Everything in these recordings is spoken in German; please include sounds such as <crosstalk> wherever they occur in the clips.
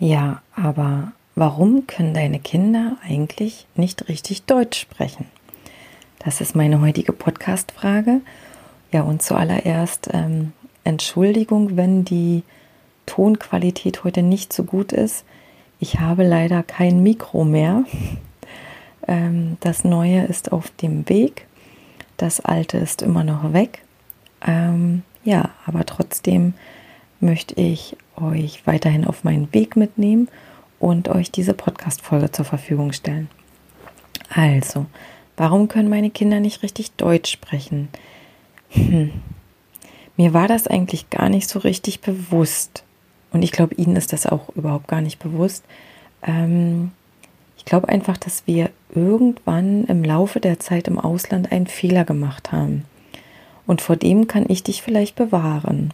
Ja, aber warum können deine Kinder eigentlich nicht richtig Deutsch sprechen? Das ist meine heutige Podcast-Frage. Ja, und zuallererst ähm, Entschuldigung, wenn die Tonqualität heute nicht so gut ist. Ich habe leider kein Mikro mehr. <laughs> Ähm, das neue ist auf dem Weg. Das alte ist immer noch weg. Ähm, ja, aber trotzdem möchte ich euch weiterhin auf meinen Weg mitnehmen und euch diese Podcast-Folge zur Verfügung stellen. Also, warum können meine Kinder nicht richtig Deutsch sprechen? Hm. Mir war das eigentlich gar nicht so richtig bewusst. Und ich glaube, Ihnen ist das auch überhaupt gar nicht bewusst. Ähm, ich glaube einfach, dass wir irgendwann im Laufe der Zeit im Ausland einen Fehler gemacht haben. Und vor dem kann ich dich vielleicht bewahren.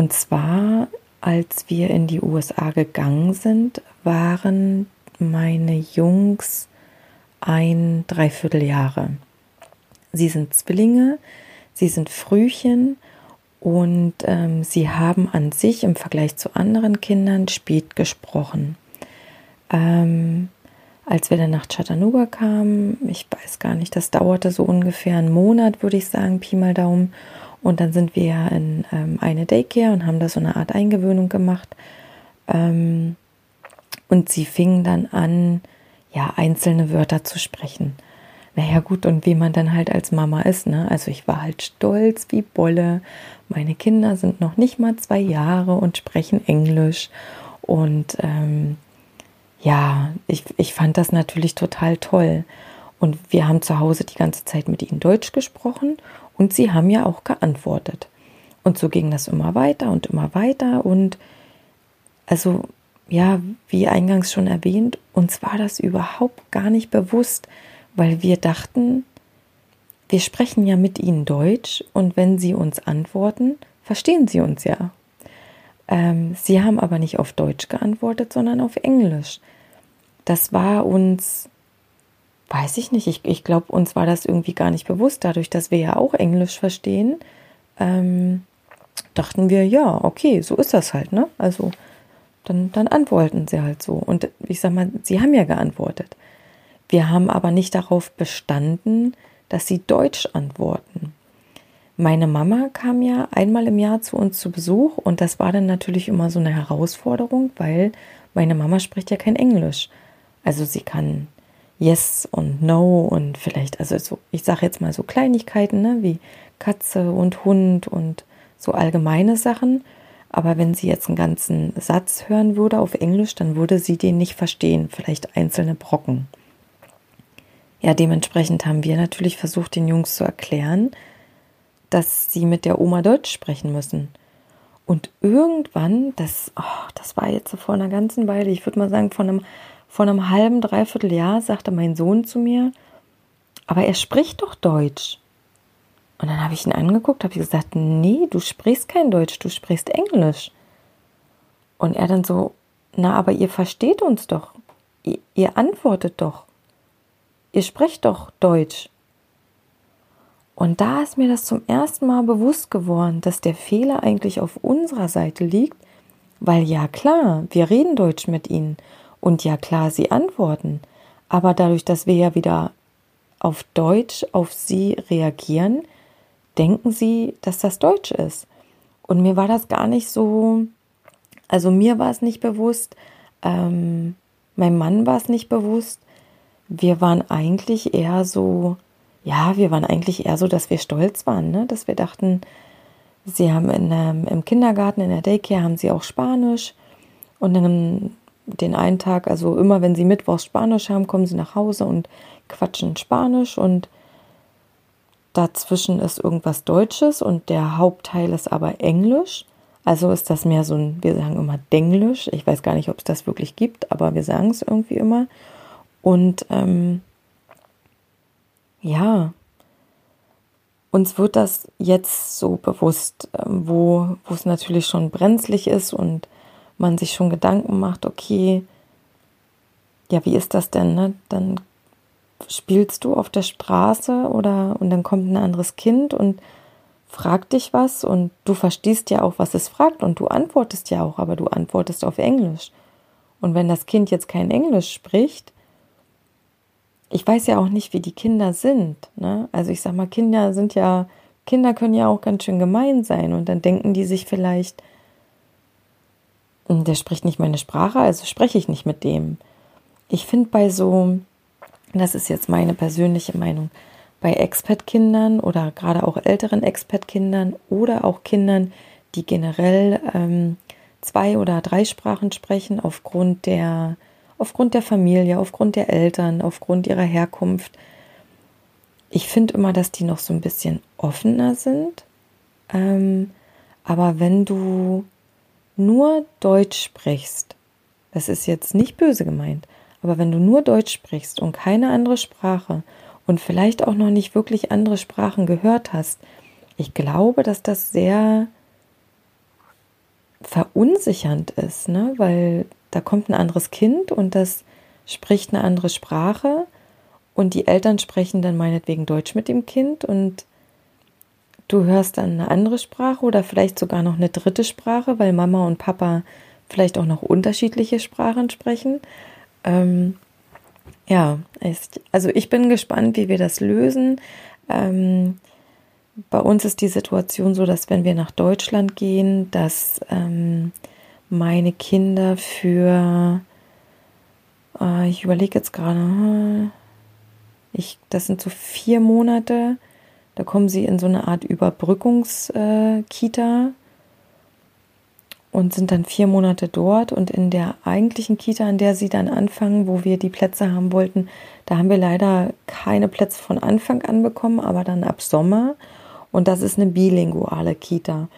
Und zwar als wir in die USA gegangen sind, waren meine Jungs ein Dreivierteljahre. Sie sind Zwillinge, sie sind Frühchen und ähm, sie haben an sich im Vergleich zu anderen Kindern spät gesprochen. Ähm, als wir dann nach Chattanooga kamen, ich weiß gar nicht, das dauerte so ungefähr einen Monat, würde ich sagen, Pi mal Daumen. Und dann sind wir in ähm, eine Daycare und haben da so eine Art Eingewöhnung gemacht. Ähm, und sie fingen dann an, ja, einzelne Wörter zu sprechen. Naja, gut, und wie man dann halt als Mama ist, ne? Also ich war halt stolz wie Bolle. Meine Kinder sind noch nicht mal zwei Jahre und sprechen Englisch. Und ähm, ja, ich, ich fand das natürlich total toll. Und wir haben zu Hause die ganze Zeit mit ihnen Deutsch gesprochen und sie haben ja auch geantwortet. Und so ging das immer weiter und immer weiter. Und also, ja, wie eingangs schon erwähnt, uns war das überhaupt gar nicht bewusst, weil wir dachten, wir sprechen ja mit ihnen Deutsch und wenn sie uns antworten, verstehen sie uns ja. Ähm, sie haben aber nicht auf Deutsch geantwortet, sondern auf Englisch. Das war uns weiß ich nicht, ich, ich glaube, uns war das irgendwie gar nicht bewusst, dadurch, dass wir ja auch Englisch verstehen, ähm, dachten wir, ja, okay, so ist das halt, ne? Also dann, dann antworten sie halt so. Und ich sag mal, sie haben ja geantwortet. Wir haben aber nicht darauf bestanden, dass sie Deutsch antworten. Meine Mama kam ja einmal im Jahr zu uns zu Besuch und das war dann natürlich immer so eine Herausforderung, weil meine Mama spricht ja kein Englisch. Also sie kann Yes und No und vielleicht, also so, ich sage jetzt mal so Kleinigkeiten, ne, wie Katze und Hund und so allgemeine Sachen. Aber wenn sie jetzt einen ganzen Satz hören würde auf Englisch, dann würde sie den nicht verstehen, vielleicht einzelne Brocken. Ja, dementsprechend haben wir natürlich versucht, den Jungs zu erklären, dass sie mit der Oma Deutsch sprechen müssen. Und irgendwann, das, oh, das war jetzt vor einer ganzen Weile, ich würde mal sagen, vor einem vor einem halben, dreiviertel Jahr sagte mein Sohn zu mir, aber er spricht doch Deutsch. Und dann habe ich ihn angeguckt, habe gesagt, nee, du sprichst kein Deutsch, du sprichst Englisch. Und er dann so, na, aber ihr versteht uns doch. Ihr, ihr antwortet doch. Ihr sprecht doch Deutsch. Und da ist mir das zum ersten Mal bewusst geworden, dass der Fehler eigentlich auf unserer Seite liegt, weil ja klar, wir reden Deutsch mit ihnen und ja klar, sie antworten. Aber dadurch, dass wir ja wieder auf Deutsch auf sie reagieren, denken sie, dass das Deutsch ist. Und mir war das gar nicht so, also mir war es nicht bewusst, ähm, mein Mann war es nicht bewusst. Wir waren eigentlich eher so, ja, wir waren eigentlich eher so, dass wir stolz waren, ne? dass wir dachten, sie haben in, ähm, im Kindergarten, in der Daycare haben sie auch Spanisch und dann den einen Tag, also immer wenn sie Mittwochs Spanisch haben, kommen sie nach Hause und quatschen Spanisch und dazwischen ist irgendwas Deutsches und der Hauptteil ist aber Englisch. Also ist das mehr so ein, wir sagen immer Denglisch. Ich weiß gar nicht, ob es das wirklich gibt, aber wir sagen es irgendwie immer. Und ähm, ja, uns wird das jetzt so bewusst, ähm, wo, wo es natürlich schon brenzlig ist und man sich schon Gedanken macht, okay, ja, wie ist das denn? Ne? Dann spielst du auf der Straße oder und dann kommt ein anderes Kind und fragt dich was und du verstehst ja auch, was es fragt und du antwortest ja auch, aber du antwortest auf Englisch. Und wenn das Kind jetzt kein Englisch spricht, ich weiß ja auch nicht, wie die Kinder sind. Ne? Also ich sag mal, Kinder sind ja, Kinder können ja auch ganz schön gemein sein und dann denken die sich vielleicht, der spricht nicht meine Sprache, also spreche ich nicht mit dem. Ich finde bei so, das ist jetzt meine persönliche Meinung, bei Expat-Kindern oder gerade auch älteren Expat-Kindern oder auch Kindern, die generell ähm, zwei oder drei Sprachen sprechen aufgrund der aufgrund der Familie, aufgrund der Eltern, aufgrund ihrer Herkunft. Ich finde immer, dass die noch so ein bisschen offener sind. Ähm, aber wenn du nur Deutsch sprichst, das ist jetzt nicht böse gemeint, aber wenn du nur Deutsch sprichst und keine andere Sprache und vielleicht auch noch nicht wirklich andere Sprachen gehört hast, ich glaube, dass das sehr verunsichernd ist, ne? weil da kommt ein anderes Kind und das spricht eine andere Sprache und die Eltern sprechen dann meinetwegen Deutsch mit dem Kind und du hörst dann eine andere Sprache oder vielleicht sogar noch eine dritte Sprache, weil Mama und Papa vielleicht auch noch unterschiedliche Sprachen sprechen. Ähm, ja, ist, also ich bin gespannt, wie wir das lösen. Ähm, bei uns ist die Situation so, dass wenn wir nach Deutschland gehen, dass ähm, meine Kinder für, äh, ich überlege jetzt gerade, ich, das sind so vier Monate, da kommen sie in so eine Art Überbrückungskita äh, und sind dann vier Monate dort. Und in der eigentlichen Kita, an der sie dann anfangen, wo wir die Plätze haben wollten, da haben wir leider keine Plätze von Anfang an bekommen, aber dann ab Sommer. Und das ist eine bilinguale Kita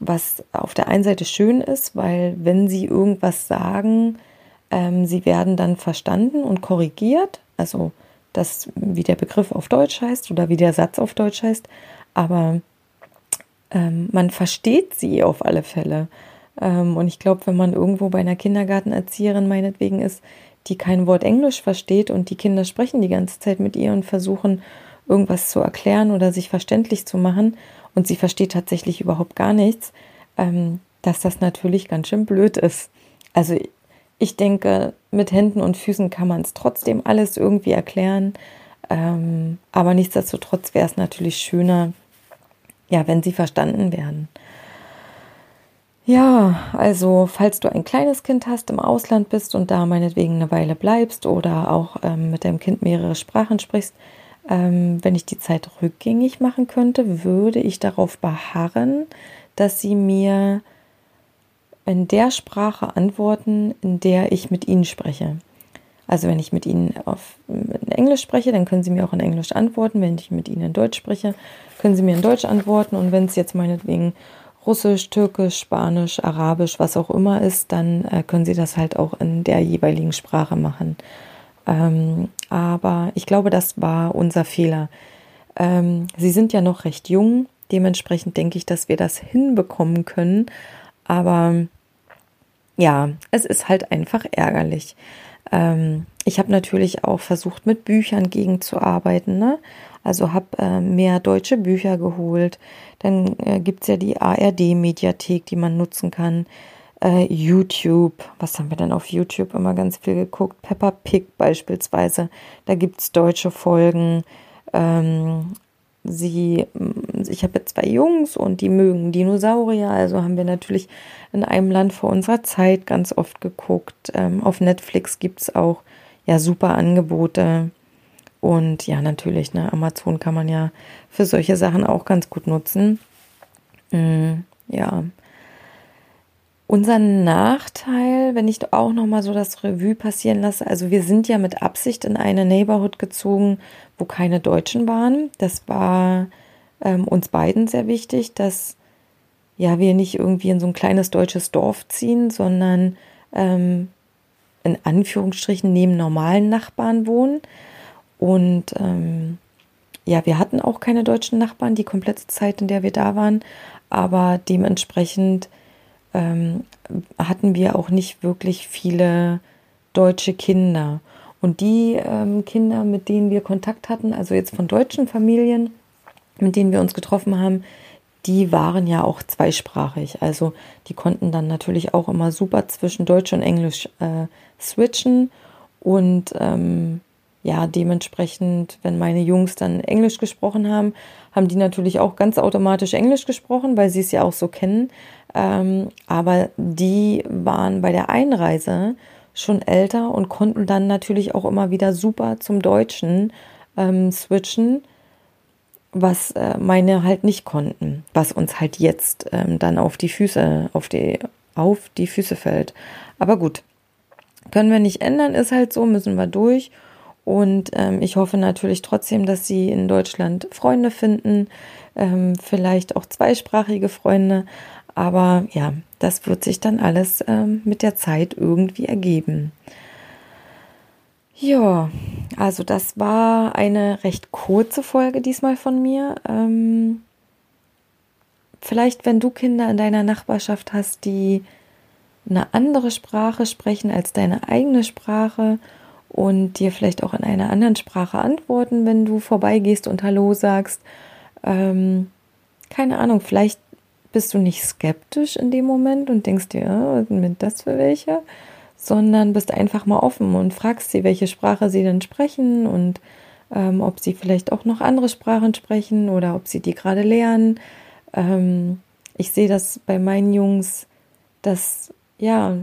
was auf der einen Seite schön ist, weil wenn sie irgendwas sagen, ähm, sie werden dann verstanden und korrigiert, also das, wie der Begriff auf Deutsch heißt oder wie der Satz auf Deutsch heißt, aber ähm, man versteht sie auf alle Fälle. Ähm, und ich glaube, wenn man irgendwo bei einer Kindergartenerzieherin meinetwegen ist, die kein Wort Englisch versteht und die Kinder sprechen die ganze Zeit mit ihr und versuchen irgendwas zu erklären oder sich verständlich zu machen und sie versteht tatsächlich überhaupt gar nichts, ähm, dass das natürlich ganz schön blöd ist. Also ich denke, mit Händen und Füßen kann man es trotzdem alles irgendwie erklären. Ähm, aber nichtsdestotrotz wäre es natürlich schöner, ja, wenn sie verstanden werden. Ja, also falls du ein kleines Kind hast, im Ausland bist und da meinetwegen eine Weile bleibst oder auch ähm, mit deinem Kind mehrere Sprachen sprichst, ähm, wenn ich die Zeit rückgängig machen könnte, würde ich darauf beharren, dass sie mir in der Sprache antworten, in der ich mit ihnen spreche. Also wenn ich mit ihnen auf in Englisch spreche, dann können sie mir auch in Englisch antworten. Wenn ich mit ihnen in Deutsch spreche, können sie mir in Deutsch antworten. Und wenn es jetzt meinetwegen Russisch, Türkisch, Spanisch, Arabisch, was auch immer ist, dann äh, können sie das halt auch in der jeweiligen Sprache machen. Ähm, aber ich glaube, das war unser Fehler. Ähm, sie sind ja noch recht jung, dementsprechend denke ich, dass wir das hinbekommen können. Aber ja, es ist halt einfach ärgerlich. Ähm, ich habe natürlich auch versucht, mit Büchern gegenzuarbeiten. Ne? Also habe äh, mehr deutsche Bücher geholt. Dann äh, gibt es ja die ARD-Mediathek, die man nutzen kann äh, YouTube. Was haben wir denn auf YouTube immer ganz viel geguckt? Peppa Pig beispielsweise. Da gibt es deutsche Folgen. Ähm, sie, mm, ich habe zwei Jungs und die mögen Dinosaurier, also haben wir natürlich in einem Land vor unserer Zeit ganz oft geguckt. Ähm, auf Netflix gibt es auch ja super Angebote. Und ja, natürlich, ne, Amazon kann man ja für solche Sachen auch ganz gut nutzen. Mm, ja, unser Nachteil, wenn ich auch noch mal so das Revue passieren lasse, also wir sind ja mit Absicht in eine Neighborhood gezogen, wo keine Deutschen waren. Das war ähm, uns beiden sehr wichtig, dass ja, wir nicht irgendwie in so ein kleines deutsches Dorf ziehen, sondern ähm, in Anführungsstrichen neben normalen Nachbarn wohnen. Und ähm, ja, wir hatten auch keine deutschen Nachbarn die komplette Zeit, in der wir da waren, aber dementsprechend ähm, hatten wir auch nicht wirklich viele deutsche Kinder. Und die ähm, Kinder, mit denen wir Kontakt hatten, also jetzt von deutschen Familien, mit denen wir uns getroffen haben, die waren ja auch zweisprachig. Also die konnten dann natürlich auch immer super zwischen Deutsch und Englisch äh, switchen. Und ähm, ja, dementsprechend, wenn meine Jungs dann Englisch gesprochen haben, haben die natürlich auch ganz automatisch Englisch gesprochen, weil sie es ja auch so kennen. Ähm, aber die waren bei der Einreise schon älter und konnten dann natürlich auch immer wieder super zum Deutschen ähm, switchen, was äh, meine halt nicht konnten, was uns halt jetzt ähm, dann auf die Füße, auf die, auf die Füße fällt. Aber gut, können wir nicht ändern, ist halt so, müssen wir durch. Und ähm, ich hoffe natürlich trotzdem, dass sie in Deutschland Freunde finden, ähm, vielleicht auch zweisprachige Freunde. Aber ja, das wird sich dann alles ähm, mit der Zeit irgendwie ergeben. Ja, also das war eine recht kurze Folge diesmal von mir. Ähm, vielleicht, wenn du Kinder in deiner Nachbarschaft hast, die eine andere Sprache sprechen als deine eigene Sprache und dir vielleicht auch in einer anderen Sprache antworten, wenn du vorbeigehst und Hallo sagst. Ähm, keine Ahnung, vielleicht bist du nicht skeptisch in dem Moment und denkst dir, oh, was sind das für welche? Sondern bist einfach mal offen und fragst sie, welche Sprache sie denn sprechen und ähm, ob sie vielleicht auch noch andere Sprachen sprechen oder ob sie die gerade lernen. Ähm, ich sehe das bei meinen Jungs, dass ja,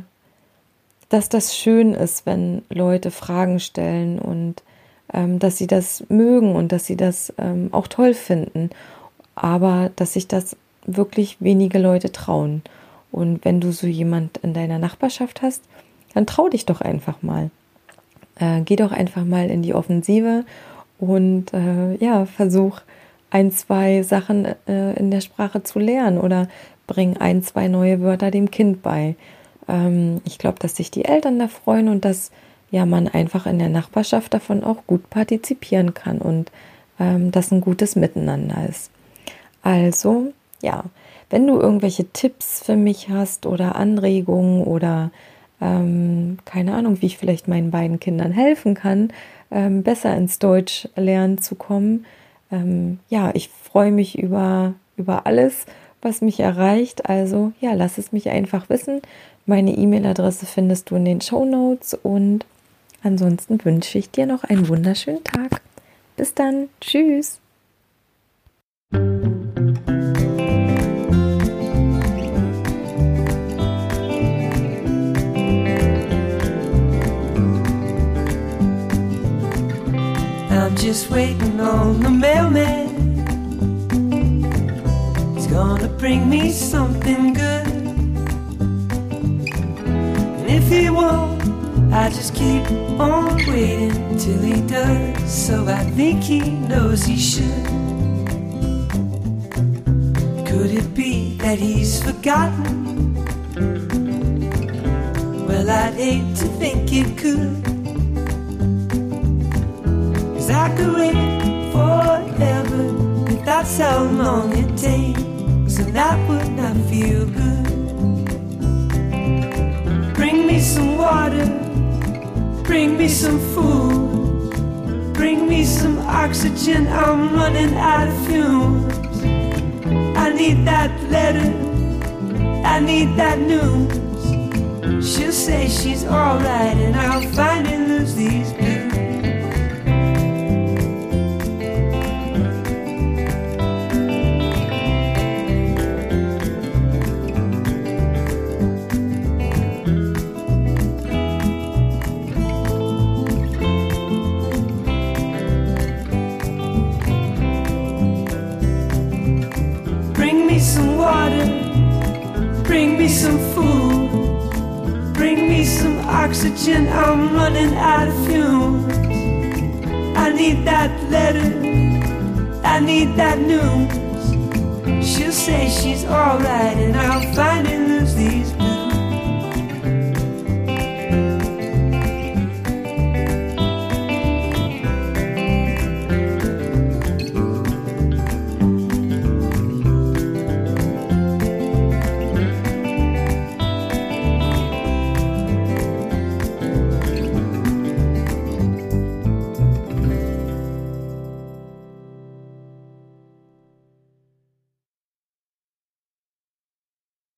dass das schön ist, wenn Leute Fragen stellen und ähm, dass sie das mögen und dass sie das ähm, auch toll finden, aber dass sich das wirklich wenige Leute trauen. Und wenn du so jemand in deiner Nachbarschaft hast, dann trau dich doch einfach mal. Äh, geh doch einfach mal in die Offensive und äh, ja, versuch ein, zwei Sachen äh, in der Sprache zu lernen oder bring ein, zwei neue Wörter dem Kind bei. Ähm, ich glaube, dass sich die Eltern da freuen und dass ja man einfach in der Nachbarschaft davon auch gut partizipieren kann und ähm, das ein gutes Miteinander ist. Also ja, wenn du irgendwelche Tipps für mich hast oder Anregungen oder ähm, keine Ahnung, wie ich vielleicht meinen beiden Kindern helfen kann, ähm, besser ins Deutsch lernen zu kommen, ähm, ja, ich freue mich über, über alles, was mich erreicht. Also ja, lass es mich einfach wissen. Meine E-Mail-Adresse findest du in den Show Notes und ansonsten wünsche ich dir noch einen wunderschönen Tag. Bis dann. Tschüss. just waiting on the mailman. Gonna bring me something good. And if he won't, I just keep on waiting till he does. So I think he knows he should. Could it be that he's forgotten? Well, I'd hate to think it could. Cause I could wait forever if that's how long it takes, and that would not feel good. Bring me some water, bring me some food, bring me some oxygen. I'm running out of fumes. I need that letter, I need that news. She'll say she's alright, and I'll finally lose these kitchen, I'm running out of fumes. I need that letter, I need that news. She'll say she's alright, and I'll finally lose these.